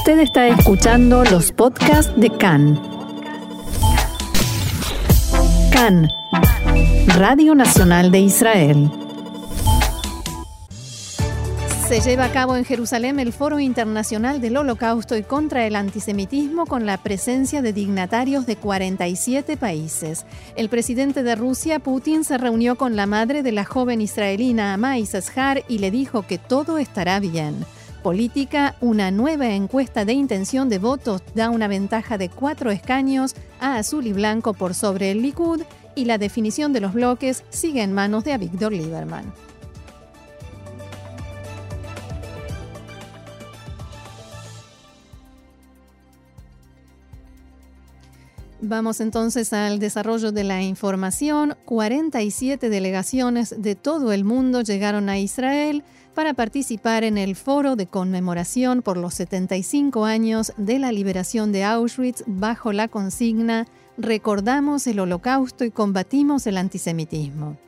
Usted está escuchando los podcasts de CAN. CAN, Radio Nacional de Israel. Se lleva a cabo en Jerusalén el Foro Internacional del Holocausto y contra el Antisemitismo con la presencia de dignatarios de 47 países. El presidente de Rusia, Putin, se reunió con la madre de la joven israelina Amay Sashar y le dijo que todo estará bien. Política, una nueva encuesta de intención de votos da una ventaja de cuatro escaños a Azul y Blanco por sobre el Likud y la definición de los bloques sigue en manos de Avigdor Lieberman. Vamos entonces al desarrollo de la información. 47 delegaciones de todo el mundo llegaron a Israel para participar en el foro de conmemoración por los 75 años de la liberación de Auschwitz bajo la consigna Recordamos el holocausto y combatimos el antisemitismo.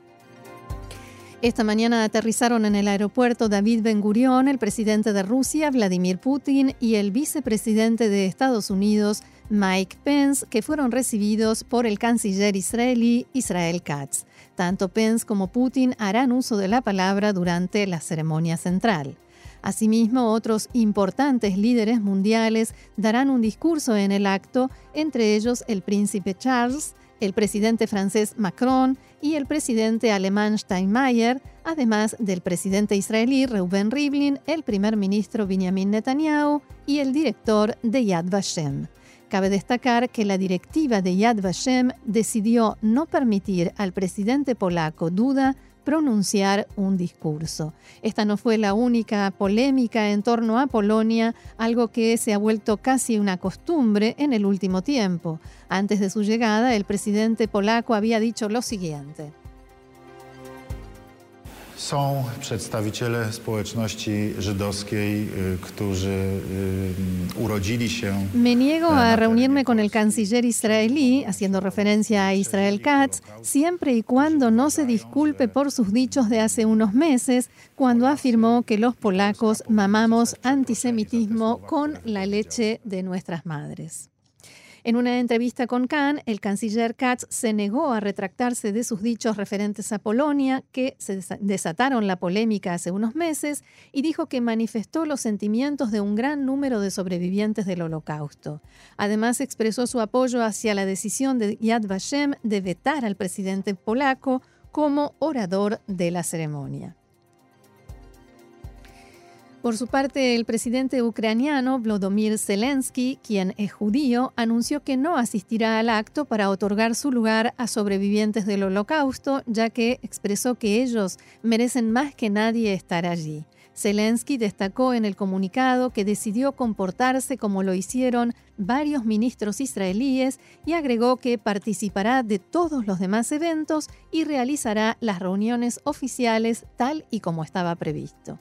Esta mañana aterrizaron en el aeropuerto David Ben Gurion el presidente de Rusia, Vladimir Putin, y el vicepresidente de Estados Unidos, Mike Pence, que fueron recibidos por el canciller israelí Israel Katz. Tanto Pence como Putin harán uso de la palabra durante la ceremonia central. Asimismo, otros importantes líderes mundiales darán un discurso en el acto, entre ellos el príncipe Charles, el presidente francés Macron y el presidente alemán Steinmeier, además del presidente israelí Reuben Rivlin, el primer ministro Benjamin Netanyahu y el director de Yad Vashem. Cabe destacar que la directiva de Yad Vashem decidió no permitir al presidente polaco Duda pronunciar un discurso. Esta no fue la única polémica en torno a Polonia, algo que se ha vuelto casi una costumbre en el último tiempo. Antes de su llegada, el presidente polaco había dicho lo siguiente. Są przedstawiciele społeczności żydowskiej, którzy urodzili się. Me niego a reunirme con el canciller israelí, haciendo referencia a Israel Katz, siempre y cuando no se disculpe por sus dichos de hace unos meses, cuando afirmó que los polacos mamamos antisemitismo con la leche de nuestras madres. En una entrevista con Kahn, el canciller Katz se negó a retractarse de sus dichos referentes a Polonia, que se desataron la polémica hace unos meses, y dijo que manifestó los sentimientos de un gran número de sobrevivientes del Holocausto. Además, expresó su apoyo hacia la decisión de Yad Vashem de vetar al presidente polaco como orador de la ceremonia. Por su parte, el presidente ucraniano Volodymyr Zelensky, quien es judío, anunció que no asistirá al acto para otorgar su lugar a sobrevivientes del holocausto, ya que expresó que ellos merecen más que nadie estar allí. Zelensky destacó en el comunicado que decidió comportarse como lo hicieron varios ministros israelíes y agregó que participará de todos los demás eventos y realizará las reuniones oficiales tal y como estaba previsto.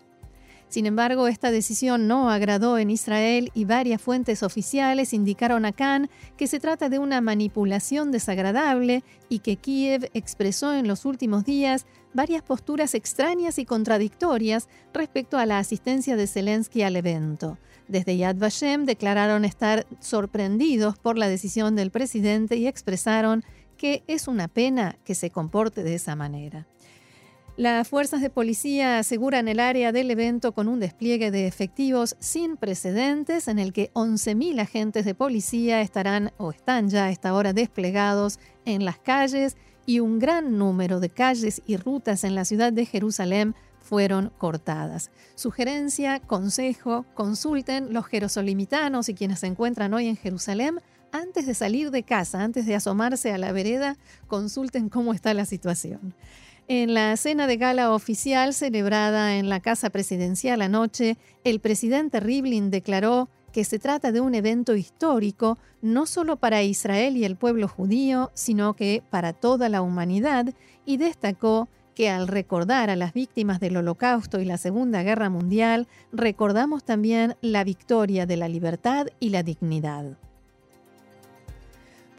Sin embargo, esta decisión no agradó en Israel y varias fuentes oficiales indicaron a Khan que se trata de una manipulación desagradable y que Kiev expresó en los últimos días varias posturas extrañas y contradictorias respecto a la asistencia de Zelensky al evento. Desde Yad Vashem declararon estar sorprendidos por la decisión del presidente y expresaron que es una pena que se comporte de esa manera. Las fuerzas de policía aseguran el área del evento con un despliegue de efectivos sin precedentes en el que 11.000 agentes de policía estarán o están ya a esta hora desplegados en las calles y un gran número de calles y rutas en la ciudad de Jerusalén fueron cortadas. Sugerencia, consejo, consulten los jerosolimitanos y quienes se encuentran hoy en Jerusalén antes de salir de casa, antes de asomarse a la vereda, consulten cómo está la situación. En la cena de gala oficial celebrada en la Casa Presidencial anoche, el presidente Rivlin declaró que se trata de un evento histórico no solo para Israel y el pueblo judío, sino que para toda la humanidad, y destacó que al recordar a las víctimas del Holocausto y la Segunda Guerra Mundial, recordamos también la victoria de la libertad y la dignidad.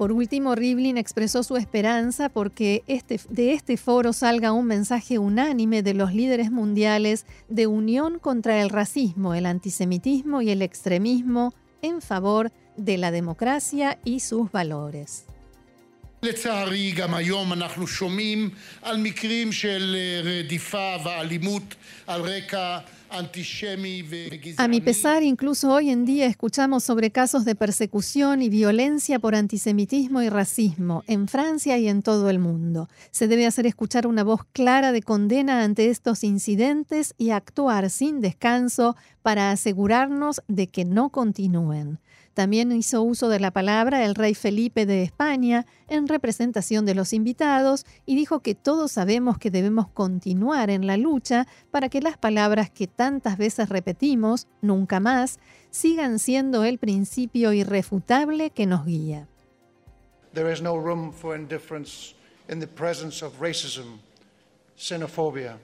Por último, Rivlin expresó su esperanza porque este, de este foro salga un mensaje unánime de los líderes mundiales de unión contra el racismo, el antisemitismo y el extremismo en favor de la democracia y sus valores. לצערי, גם היום אנחנו שומעים על מקרים של רדיפה ואלימות על רקע A mi pesar, incluso hoy en día escuchamos sobre casos de persecución y violencia por antisemitismo y racismo en Francia y en todo el mundo. Se debe hacer escuchar una voz clara de condena ante estos incidentes y actuar sin descanso para asegurarnos de que no continúen. También hizo uso de la palabra el rey Felipe de España en representación de los invitados y dijo que todos sabemos que debemos continuar en la lucha para que las palabras que tantas veces repetimos, nunca más, sigan siendo el principio irrefutable que nos guía. There is no room for indifference in the presence of racism, xenophobia,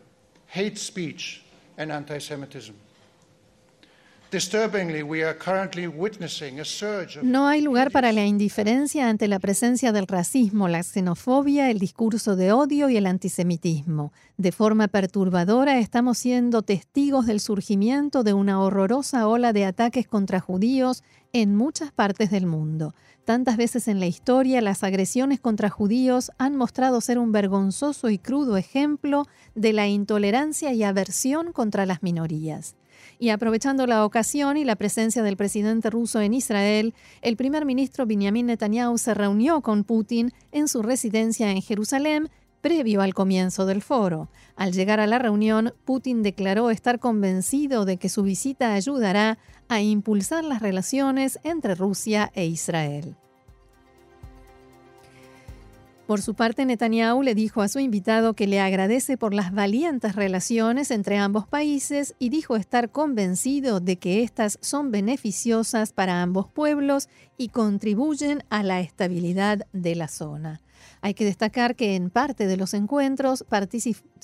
hate speech and anti-Semitism. No hay lugar para la indiferencia ante la presencia del racismo, la xenofobia, el discurso de odio y el antisemitismo. De forma perturbadora estamos siendo testigos del surgimiento de una horrorosa ola de ataques contra judíos en muchas partes del mundo. Tantas veces en la historia las agresiones contra judíos han mostrado ser un vergonzoso y crudo ejemplo de la intolerancia y aversión contra las minorías. Y aprovechando la ocasión y la presencia del presidente ruso en Israel, el primer ministro Benjamin Netanyahu se reunió con Putin en su residencia en Jerusalén previo al comienzo del foro. Al llegar a la reunión, Putin declaró estar convencido de que su visita ayudará a impulsar las relaciones entre Rusia e Israel. Por su parte, Netanyahu le dijo a su invitado que le agradece por las valientes relaciones entre ambos países y dijo estar convencido de que éstas son beneficiosas para ambos pueblos y contribuyen a la estabilidad de la zona. Hay que destacar que en parte de los encuentros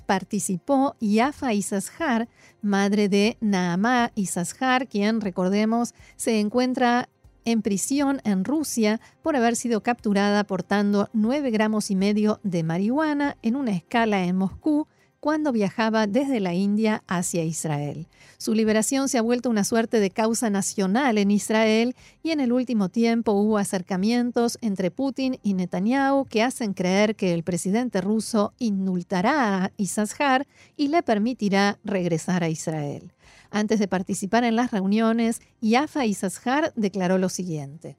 participó Yafa Isashar, madre de Naamá Isashar, quien, recordemos, se encuentra en prisión en Rusia por haber sido capturada portando 9 gramos y medio de marihuana en una escala en Moscú cuando viajaba desde la India hacia Israel. Su liberación se ha vuelto una suerte de causa nacional en Israel y en el último tiempo hubo acercamientos entre Putin y Netanyahu que hacen creer que el presidente ruso indultará a Isashar y le permitirá regresar a Israel. Antes de participar en las reuniones, Yafa Isashar declaró lo siguiente.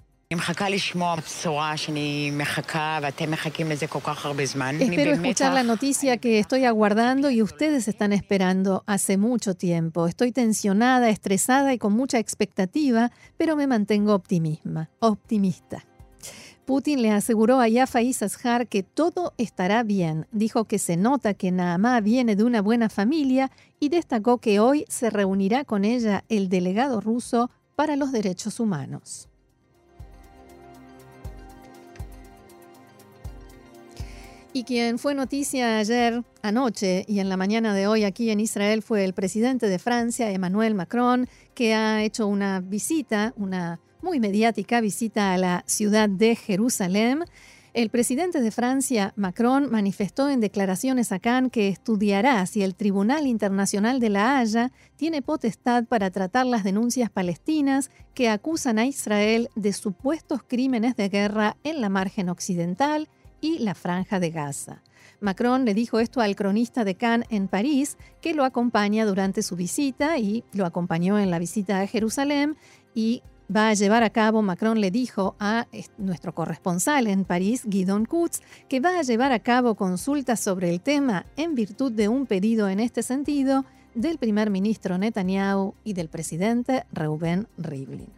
Espero escuchar la noticia que estoy aguardando y ustedes están esperando hace mucho tiempo. Estoy tensionada, estresada y con mucha expectativa, pero me mantengo optimista. Putin le aseguró a Yafa Isashar que todo estará bien. Dijo que se nota que Naamá viene de una buena familia y destacó que hoy se reunirá con ella el delegado ruso para los derechos humanos. Y quien fue noticia ayer, anoche y en la mañana de hoy aquí en Israel fue el presidente de Francia, Emmanuel Macron, que ha hecho una visita, una muy mediática visita a la ciudad de Jerusalén. El presidente de Francia, Macron, manifestó en declaraciones a Cannes que estudiará si el Tribunal Internacional de la Haya tiene potestad para tratar las denuncias palestinas que acusan a Israel de supuestos crímenes de guerra en la margen occidental y la franja de Gaza. Macron le dijo esto al cronista de Cannes en París, que lo acompaña durante su visita y lo acompañó en la visita a Jerusalén y va a llevar a cabo, Macron le dijo a nuestro corresponsal en París, Guidon Kutz, que va a llevar a cabo consultas sobre el tema en virtud de un pedido en este sentido del primer ministro Netanyahu y del presidente Reuben Rivlin.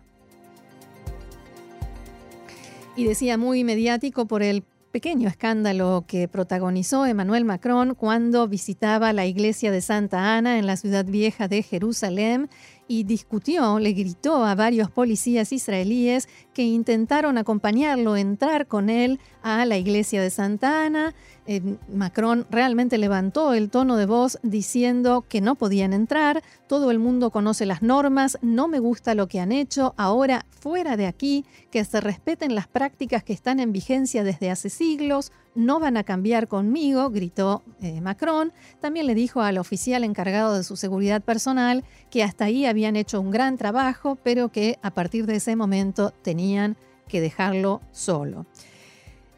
Y decía muy mediático por el pequeño escándalo que protagonizó Emmanuel Macron cuando visitaba la iglesia de Santa Ana en la ciudad vieja de Jerusalén y discutió, le gritó a varios policías israelíes intentaron acompañarlo, entrar con él a la iglesia de Santa Ana. Eh, Macron realmente levantó el tono de voz diciendo que no podían entrar, todo el mundo conoce las normas, no me gusta lo que han hecho, ahora fuera de aquí, que se respeten las prácticas que están en vigencia desde hace siglos, no van a cambiar conmigo, gritó eh, Macron. También le dijo al oficial encargado de su seguridad personal que hasta ahí habían hecho un gran trabajo, pero que a partir de ese momento tenían que dejarlo solo.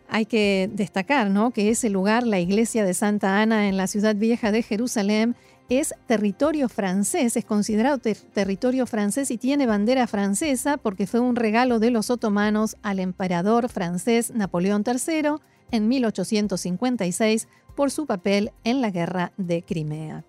Hay que destacar ¿no? que ese lugar, la iglesia de Santa Ana en la ciudad vieja de Jerusalén, es territorio francés, es considerado territorio francés y tiene bandera francesa porque fue un regalo de los otomanos al emperador francés Napoleón III en 1856 por su papel en la guerra de Crimea.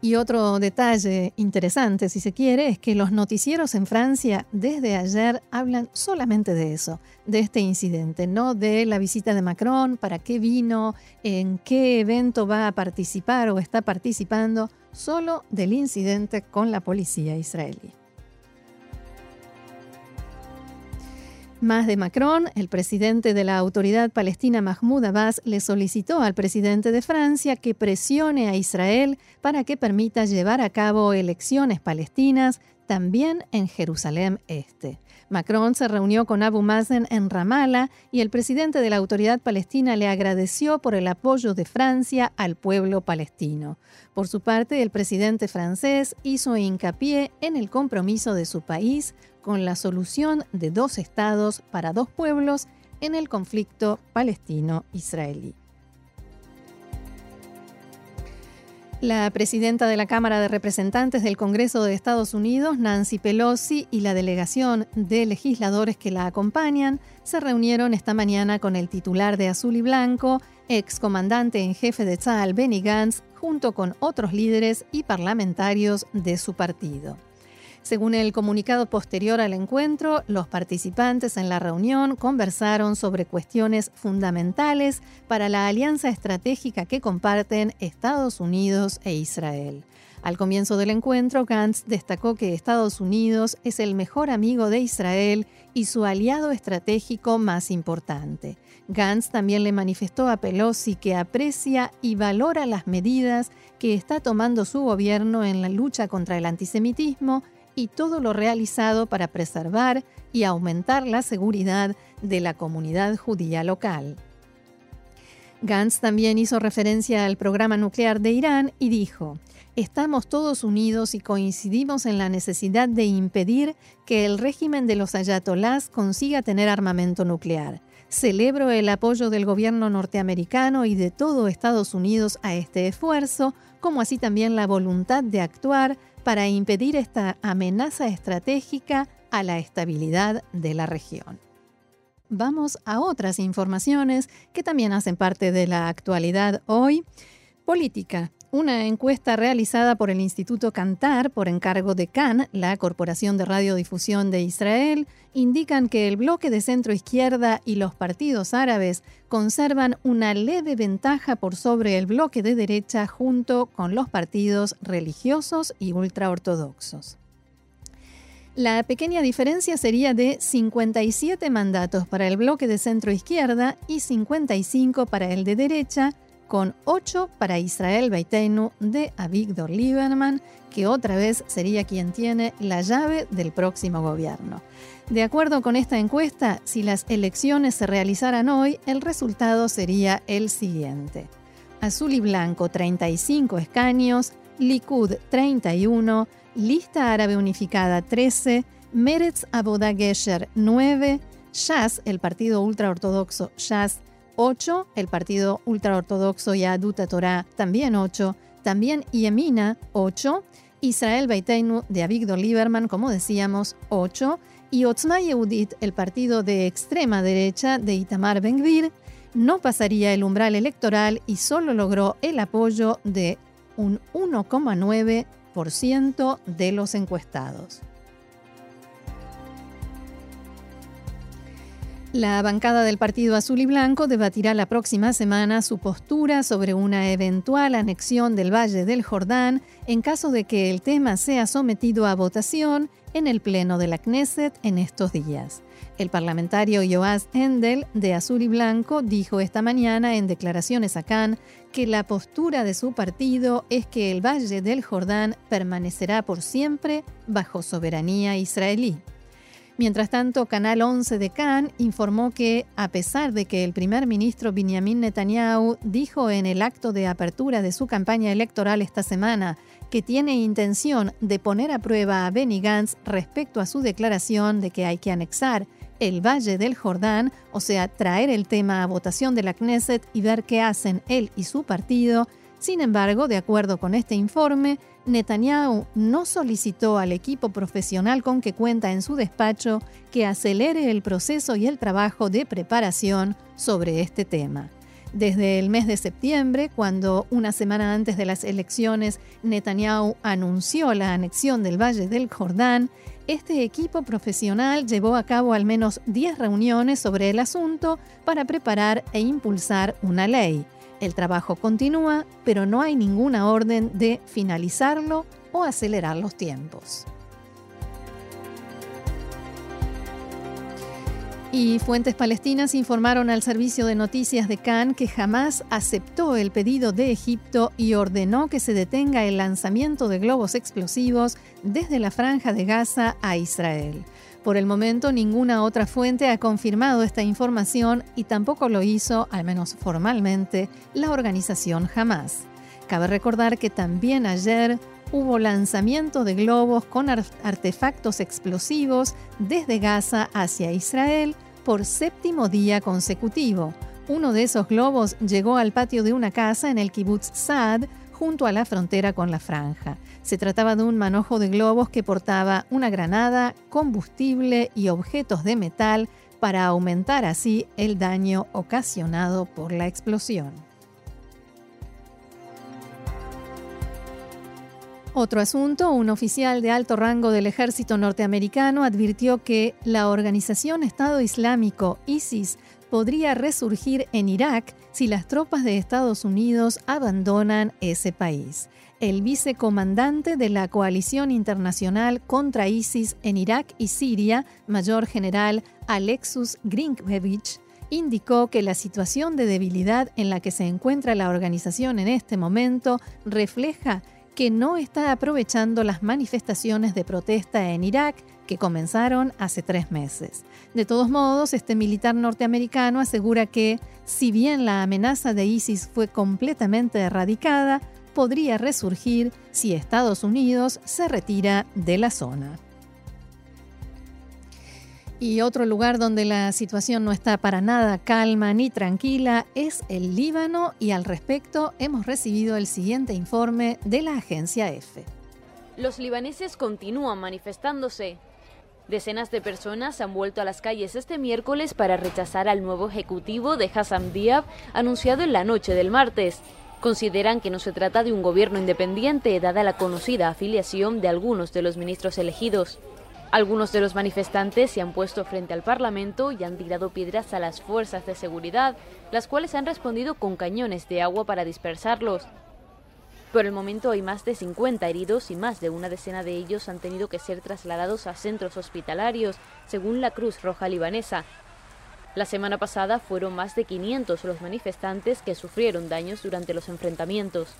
Y otro detalle interesante, si se quiere, es que los noticieros en Francia desde ayer hablan solamente de eso, de este incidente, no de la visita de Macron, para qué vino, en qué evento va a participar o está participando, solo del incidente con la policía israelí. Más de Macron, el presidente de la autoridad palestina Mahmoud Abbas le solicitó al presidente de Francia que presione a Israel para que permita llevar a cabo elecciones palestinas también en Jerusalén Este. Macron se reunió con Abu Mazen en Ramallah y el presidente de la autoridad palestina le agradeció por el apoyo de Francia al pueblo palestino. Por su parte, el presidente francés hizo hincapié en el compromiso de su país con la solución de dos estados para dos pueblos en el conflicto palestino-israelí. La presidenta de la Cámara de Representantes del Congreso de Estados Unidos, Nancy Pelosi, y la delegación de legisladores que la acompañan se reunieron esta mañana con el titular de Azul y Blanco, ex comandante en jefe de Tzal, Benny Gantz, junto con otros líderes y parlamentarios de su partido. Según el comunicado posterior al encuentro, los participantes en la reunión conversaron sobre cuestiones fundamentales para la alianza estratégica que comparten Estados Unidos e Israel. Al comienzo del encuentro, Gantz destacó que Estados Unidos es el mejor amigo de Israel y su aliado estratégico más importante. Gantz también le manifestó a Pelosi que aprecia y valora las medidas que está tomando su gobierno en la lucha contra el antisemitismo y todo lo realizado para preservar y aumentar la seguridad de la comunidad judía local. Gantz también hizo referencia al programa nuclear de Irán y dijo, Estamos todos unidos y coincidimos en la necesidad de impedir que el régimen de los ayatolás consiga tener armamento nuclear. Celebro el apoyo del gobierno norteamericano y de todo Estados Unidos a este esfuerzo, como así también la voluntad de actuar para impedir esta amenaza estratégica a la estabilidad de la región. Vamos a otras informaciones que también hacen parte de la actualidad hoy. Política. Una encuesta realizada por el Instituto Cantar por encargo de CAN, la Corporación de Radiodifusión de Israel, indican que el bloque de centro izquierda y los partidos árabes conservan una leve ventaja por sobre el bloque de derecha junto con los partidos religiosos y ultraortodoxos. La pequeña diferencia sería de 57 mandatos para el bloque de centro izquierda y 55 para el de derecha, con 8 para Israel Beitenu de Avigdor Lieberman, que otra vez sería quien tiene la llave del próximo gobierno. De acuerdo con esta encuesta, si las elecciones se realizaran hoy, el resultado sería el siguiente. Azul y Blanco 35 escaños, Likud 31, Lista Árabe Unificada 13, Meretz Aboda Gesher 9, Shas, el partido ultraortodoxo Shas 8, el partido ultraortodoxo Yaduta Torah también 8, también Yemina 8, Israel Beiteinu de Avigdor Lieberman, como decíamos, 8, y Otzma Yehudit, el partido de extrema derecha de Itamar Ben-Gvir, no pasaría el umbral electoral y solo logró el apoyo de un 1,9% de los encuestados. La bancada del Partido Azul y Blanco debatirá la próxima semana su postura sobre una eventual anexión del Valle del Jordán en caso de que el tema sea sometido a votación en el Pleno de la Knesset en estos días. El parlamentario Joás Endel, de Azul y Blanco, dijo esta mañana en declaraciones a Cannes que la postura de su partido es que el Valle del Jordán permanecerá por siempre bajo soberanía israelí. Mientras tanto, Canal 11 de Cannes informó que, a pesar de que el primer ministro Benjamin Netanyahu dijo en el acto de apertura de su campaña electoral esta semana que tiene intención de poner a prueba a Benny Gantz respecto a su declaración de que hay que anexar el Valle del Jordán, o sea, traer el tema a votación de la Knesset y ver qué hacen él y su partido, sin embargo, de acuerdo con este informe, Netanyahu no solicitó al equipo profesional con que cuenta en su despacho que acelere el proceso y el trabajo de preparación sobre este tema. Desde el mes de septiembre, cuando una semana antes de las elecciones Netanyahu anunció la anexión del Valle del Jordán, este equipo profesional llevó a cabo al menos 10 reuniones sobre el asunto para preparar e impulsar una ley. El trabajo continúa, pero no hay ninguna orden de finalizarlo o acelerar los tiempos. Y fuentes palestinas informaron al servicio de noticias de Cannes que jamás aceptó el pedido de Egipto y ordenó que se detenga el lanzamiento de globos explosivos desde la franja de Gaza a Israel. Por el momento, ninguna otra fuente ha confirmado esta información y tampoco lo hizo, al menos formalmente, la organización Hamas. Cabe recordar que también ayer hubo lanzamiento de globos con artefactos explosivos desde Gaza hacia Israel por séptimo día consecutivo. Uno de esos globos llegó al patio de una casa en el kibbutz Saad, junto a la frontera con la franja. Se trataba de un manojo de globos que portaba una granada, combustible y objetos de metal para aumentar así el daño ocasionado por la explosión. Otro asunto, un oficial de alto rango del ejército norteamericano advirtió que la organización Estado Islámico, ISIS, podría resurgir en Irak si las tropas de Estados Unidos abandonan ese país. El vicecomandante de la coalición internacional contra ISIS en Irak y Siria, mayor general Alexus Grinkevich, indicó que la situación de debilidad en la que se encuentra la organización en este momento refleja que no está aprovechando las manifestaciones de protesta en Irak que comenzaron hace tres meses. De todos modos, este militar norteamericano asegura que, si bien la amenaza de ISIS fue completamente erradicada, podría resurgir si Estados Unidos se retira de la zona. Y otro lugar donde la situación no está para nada calma ni tranquila es el Líbano y al respecto hemos recibido el siguiente informe de la agencia EFE. Los libaneses continúan manifestándose. Decenas de personas han vuelto a las calles este miércoles para rechazar al nuevo ejecutivo de Hassan Diab anunciado en la noche del martes. Consideran que no se trata de un gobierno independiente dada la conocida afiliación de algunos de los ministros elegidos. Algunos de los manifestantes se han puesto frente al Parlamento y han tirado piedras a las fuerzas de seguridad, las cuales han respondido con cañones de agua para dispersarlos. Por el momento hay más de 50 heridos y más de una decena de ellos han tenido que ser trasladados a centros hospitalarios, según la Cruz Roja Libanesa. La semana pasada fueron más de 500 los manifestantes que sufrieron daños durante los enfrentamientos.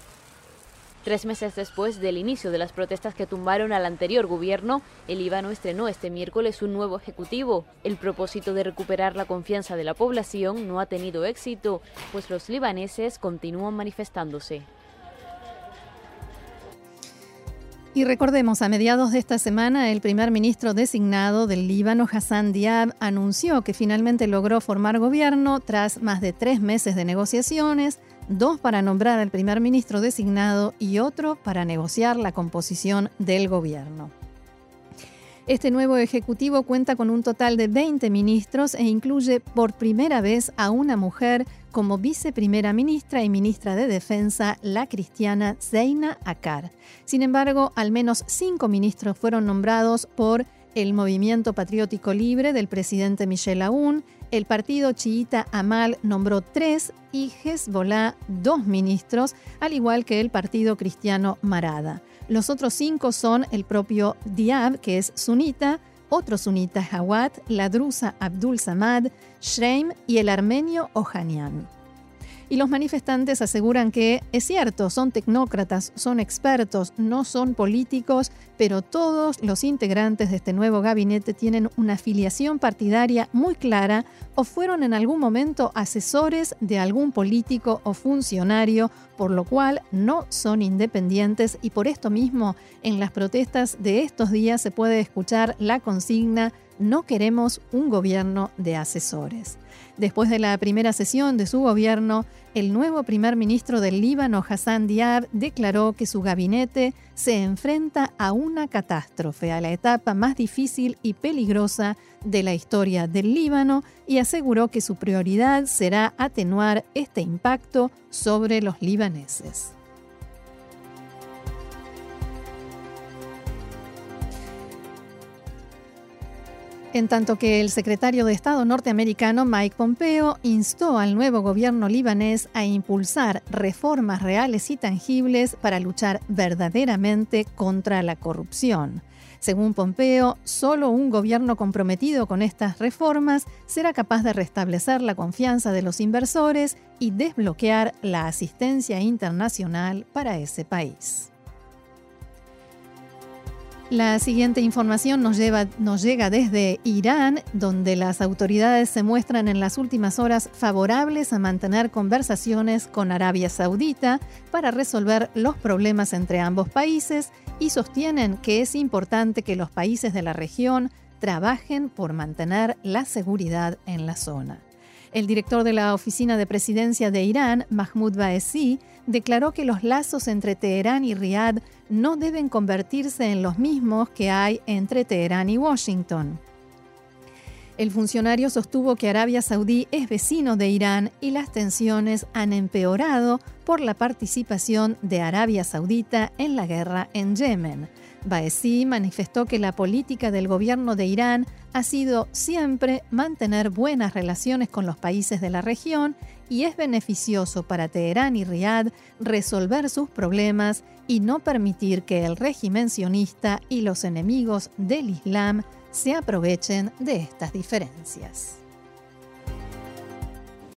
Tres meses después del inicio de las protestas que tumbaron al anterior gobierno, el Líbano estrenó este miércoles un nuevo ejecutivo. El propósito de recuperar la confianza de la población no ha tenido éxito, pues los libaneses continúan manifestándose. Y recordemos, a mediados de esta semana, el primer ministro designado del Líbano, Hassan Diab, anunció que finalmente logró formar gobierno tras más de tres meses de negociaciones, dos para nombrar al primer ministro designado y otro para negociar la composición del gobierno. Este nuevo ejecutivo cuenta con un total de 20 ministros e incluye por primera vez a una mujer como viceprimera ministra y ministra de Defensa, la cristiana Zeina Akar. Sin embargo, al menos cinco ministros fueron nombrados por el Movimiento Patriótico Libre del presidente Michel Aoun, El partido chiita Amal nombró tres y Hezbollah dos ministros, al igual que el partido cristiano Marada. Los otros cinco son el propio Diab, que es sunita, otro sunita Hawat, la drusa Abdul Samad, Shreim y el armenio Ohanian. Y los manifestantes aseguran que es cierto, son tecnócratas, son expertos, no son políticos, pero todos los integrantes de este nuevo gabinete tienen una afiliación partidaria muy clara o fueron en algún momento asesores de algún político o funcionario, por lo cual no son independientes y por esto mismo en las protestas de estos días se puede escuchar la consigna no queremos un gobierno de asesores. Después de la primera sesión de su gobierno, el nuevo primer ministro del Líbano, Hassan Diab, declaró que su gabinete se enfrenta a una catástrofe, a la etapa más difícil y peligrosa de la historia del Líbano, y aseguró que su prioridad será atenuar este impacto sobre los libaneses. En tanto que el secretario de Estado norteamericano Mike Pompeo instó al nuevo gobierno libanés a impulsar reformas reales y tangibles para luchar verdaderamente contra la corrupción. Según Pompeo, solo un gobierno comprometido con estas reformas será capaz de restablecer la confianza de los inversores y desbloquear la asistencia internacional para ese país. La siguiente información nos, nos, llega desde Irán, donde las autoridades se muestran en las últimas horas favorables a mantener conversaciones con Arabia Saudita para resolver los problemas entre ambos países y sostienen que es importante que los países de la región trabajen por mantener la seguridad en la zona. El director de la Oficina de Presidencia de Irán, Mahmoud Baesi, declaró que los lazos entre Teherán y Riad no deben convertirse en los mismos que hay entre Teherán y Washington. El funcionario sostuvo que Arabia Saudí es vecino de Irán y las tensiones han empeorado por la participación de Arabia Saudita en la guerra en Yemen. Baesi manifestó que la política del gobierno de Irán ha sido siempre mantener buenas relaciones con los países de la región y es beneficioso para Teherán y Riad resolver sus problemas y no permitir que el régimen sionista y los enemigos del Islam se aprovechen de estas diferencias.